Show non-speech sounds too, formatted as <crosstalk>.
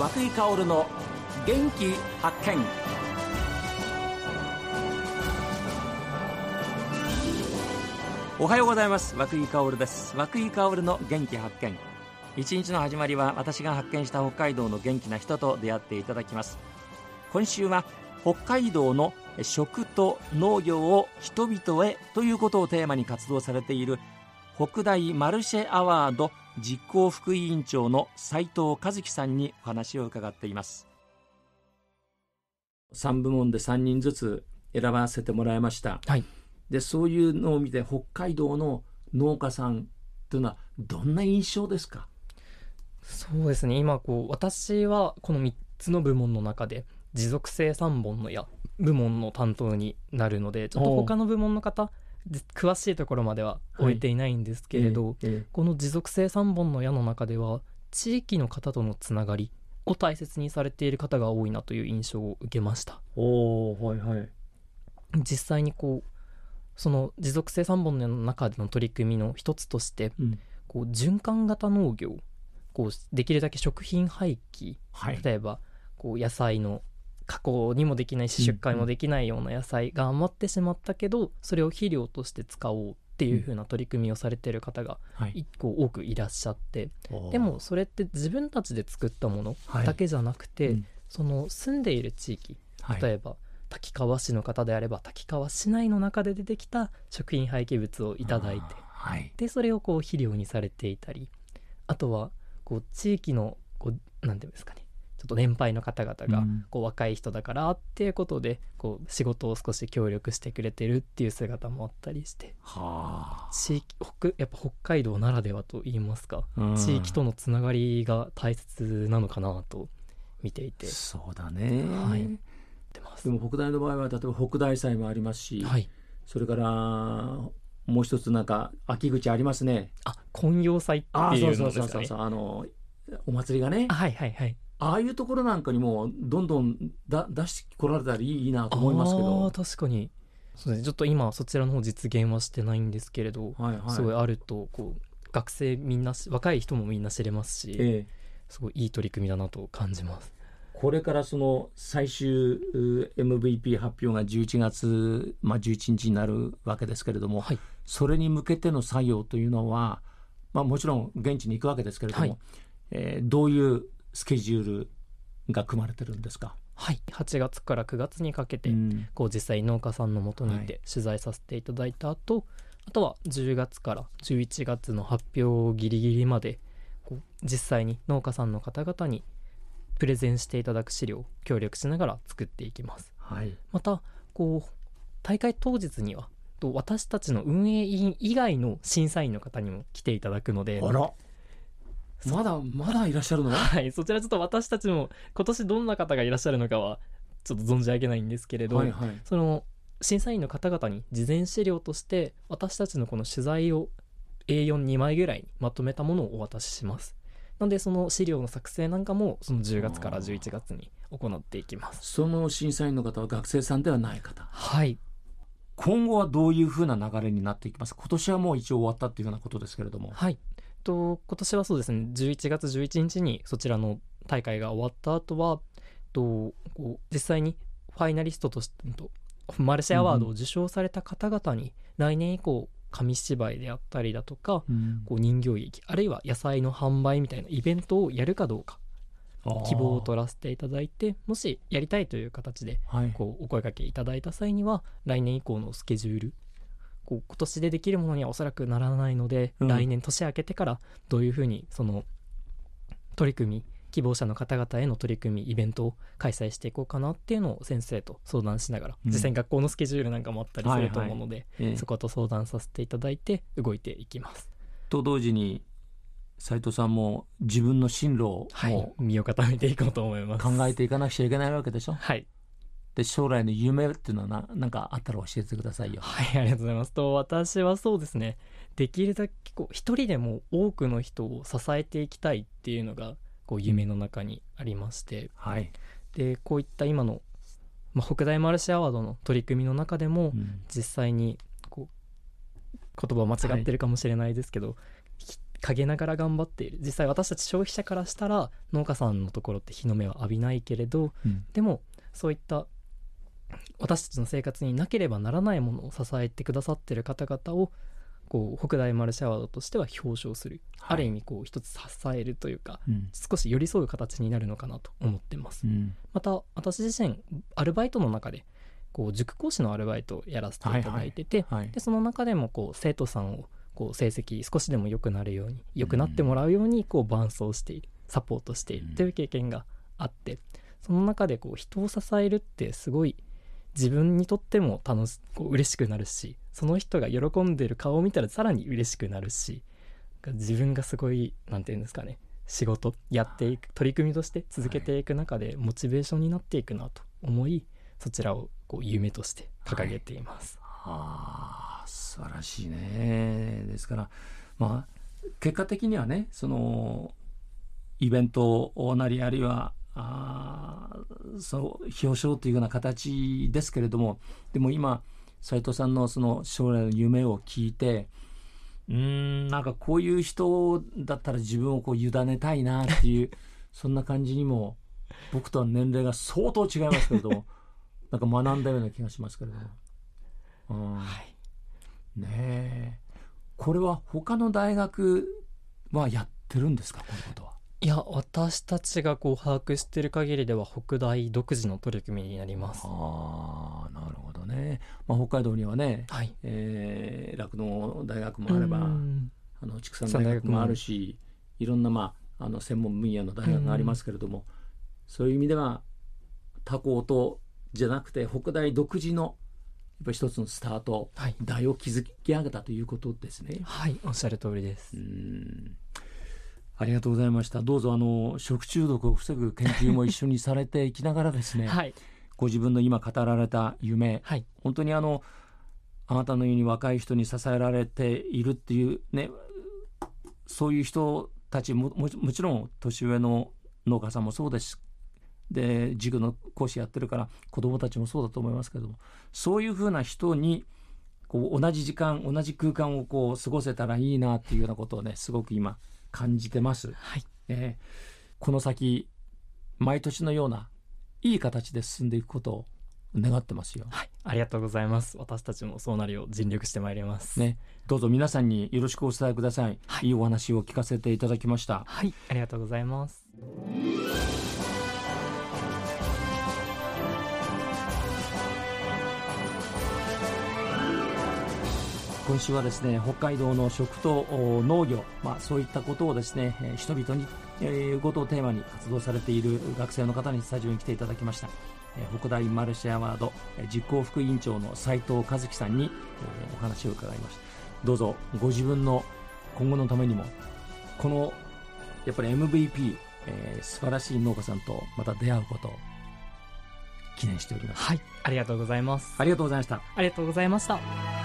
和久井薫の元気発見。おはようございます。和久井薫です。和久井薫の元気発見。一日の始まりは私が発見した北海道の元気な人と出会っていただきます。今週は北海道の食と農業を人々へということをテーマに活動されている北大マルシェアワード実行副委員長の斉藤和樹さんにお話を伺っています。3部門で3人ずつ選ばせてもらいました、はい、でそういうのを見て北海道の農家さんというのはどんな印象ですか？そうですね。今こう私はこの3つの部門の中で持続性3本の矢部門の担当になるのでちょっと他の部門の方詳しいところまでは終えていないんですけれど、はいえーえ。ー、この持続性3本の矢の中では地域の方とのつながりを大切にされている方が多いなという印象を受けました。おはいはい。実際にこうその持続性3本の中での取り組みの一つとして、うん、こう循環型農業こうできるだけ食品廃棄、はい、例えばこう野菜の加工にもできないし出荷もできないような野菜が余ってしまったけどそれを肥料として使おうっていう風な取り組みをされてる方が一個多くいらっしゃって、はい、でもそれって自分たちで作ったものだけじゃなくて、はいうん、その住んでいる地域例えば、滝川市の方であれば滝川市内の中で出てきた食品廃棄物をいただいて、はい、でそれをこう肥料にされていたりあとはこう地域のこうなんていうんですかねちょっと年配の方々がこう若い人だからっていうことでこう仕事を少し協力してくれてるっていう姿もあったりして、はあ、地域北やっぱ北海道ならではと言いますか、うん、地域とのつながりが大切なのかなと見ていて。そうだね、はい、でも北大の場合は例えば北大祭もありますし、はい、それからもう一つなんか秋口ありますね。あ金葉祭っていうのですかね。あそうそうそうそうあのお祭りがね。はいはいはいああいうところなんかにもどんどんだ出してこられたらいいなと思いますけど。確かに。そうです、ね、ちょっと今そちらの方実現はしてないんですけれど、はいはい、すごいあるとこう学生みんな若い人もみんな知れますし、ええ、すごいいい取り組みだなと感じます。これからその最終 MVP 発表が11月、まあ、11日になるわけですけれども、はい、それに向けての作業というのは、まあ、もちろん現地に行くわけですけれども、はい、えー、どういうスケジュールが組まれてるんですか？はい。8月から9月にかけて、うん、こう実際農家さんのもとにいて取材させていただいた後、はい、あとは10月から11月の発表ギリギリまでこう実際に農家さんの方々にプレゼンしていただく資料を協力しながら作っていきます、はい、またこう大会当日には私たちの運営委員以外の審査員の方にも来ていただくのであらまだまだいらっしゃるの？はい。そちらちょっと私たちも今年どんな方がいらっしゃるのかはちょっと存じ上げないんですけれど、はいはい、その審査員の方々に事前資料として私たちのこの取材を A42 枚ぐらいにまとめたものをお渡しします。なのでその資料の作成なんかもその10月から11月に行っていきます。その審査員の方は学生さんではない方。はい。今後はどういうふうな流れになっていきます？今年はもう一応終わったっていうようなことですけれども。はいと今年はそうですね11月11日にそちらの大会が終わった後はとこう実際にファイナリストとしてとマルシェアワードを受賞された方々に来年以降紙芝居であったりだとか、うん、こう人形劇あるいは野菜の販売みたいなイベントをやるかどうか希望を取らせていただいてもしやりたいという形でこうお声かけいただいた際には、来年以降のスケジュールこう今年でできるものにはおそらくならないので、うん、来年年明けてからどういうふうにその取り組み希望者の方々への取り組みイベントを開催していこうかなっていうのを先生と相談しながら、うん、実際に学校のスケジュールなんかもあったりすると思うので、はいはい、そこと相談させていただいて動いていきます。と同時に斉藤さんも自分の進路を、はい、身を固めていこうと思います。考えていかなくちゃいけないわけでしょ？はいで将来の夢っていうのはななんかあったら教えてくださいよ。はいありがとうございます。と私はそうですね。できるだけこう一人でも多くの人を支えていきたいっていうのがこう夢の中にありまして、はい、でこういった今の、まあ、北大マルシェアワードの取り組みの中でも、うん、実際にこう言葉を間違ってるかもしれないですけど、はい、陰ながら頑張っている。実際私たち消費者からしたら農家さんのところって日の目は浴びないけれど、うん、でもそういった私たちの生活になければならないものを支えてくださってる方々をこう北大マルシェアワードとしては表彰する、はい、ある意味こう一つ支えるというか、うん、少し寄り添う形になるのかなと思ってます、うん、また私自身アルバイトの中でこう塾講師のアルバイトをやらせていただいてて、はいはい、でその中でもこう生徒さんをこう成績少しでも良くなるように良くなってもらうようにこう伴走しているサポートしているという経験があってその中でこう人を支えるってすごい自分にとっても楽しこう嬉しくなるしその人が喜んでる顔を見たらさらに嬉しくなるし自分がすごい何て言うんですかね仕事やっていく取り組みとして続けていく中でモチベーションになっていくなと思いそちらをこう夢として掲げています。はい、あ素晴らしいね。ですからまあ結果的にはねそのイベントなりあるいはあそう表彰というような形ですけれどもでも今斉藤さんのその将来の夢を聞いてうんなんかこういう人だったら自分をこう委ねたいなっていう <laughs> そんな感じにも僕とは年齢が相当違いますけれども <laughs> なんか学んだような気がしますけれども。うんはい、ねえこれは他の大学はやってるんですか？このことは。いや私たちがこう把握している限りでは北大独自の取り組みになります。ああなるほどね、まあ、北海道にはね、はい。え酪、農大学もあればあの畜産大学もあるしいろんな、まあ、あの専門分野の大学がありますけれどもそういう意味では他校とじゃなくて北大独自のやっぱり一つのスタート、はい、台を築き上げたということですね。はいおっしゃる通りです。うんありがとうございました。どうぞあの食中毒を防ぐ研究も一緒にされていきながらですね、はい、ご自分の今語られた夢、はい、本当にあのあなたのように若い人に支えられているっていうね、そういう人たちもももちろん年上の農家さんもそうです。で塾の講師やってるから子どもたちもそうだと思いますけどもそういうふうな人にこう同じ時間同じ空間をこう過ごせたらいいなっていうようなことをねすごく今感じてます。はい、えー、この先毎年のようないい形で進んでいくことを願ってますよ。はい、ありがとうございます。私たちもそうなるよう尽力してまいります。ね、どうぞ皆さんによろしくお伝えください。はい、いいお話を聞かせていただきました。はい、ありがとうございます。今週はですね北海道の食と農業、まあ、そういったことをですね人々に、えー、ことをテーマに活動されている学生の方にスタジオに来ていただきました、えー、北大マルシェアワード実行副委員長の斉藤和樹さんに、えー、お話を伺いました。どうぞご自分の今後のためにもこのやっぱり MVP、えー、素晴らしい農家さんとまた出会うことを記念しております。はい。ありがとうございます。ありがとうございました。ありがとうございました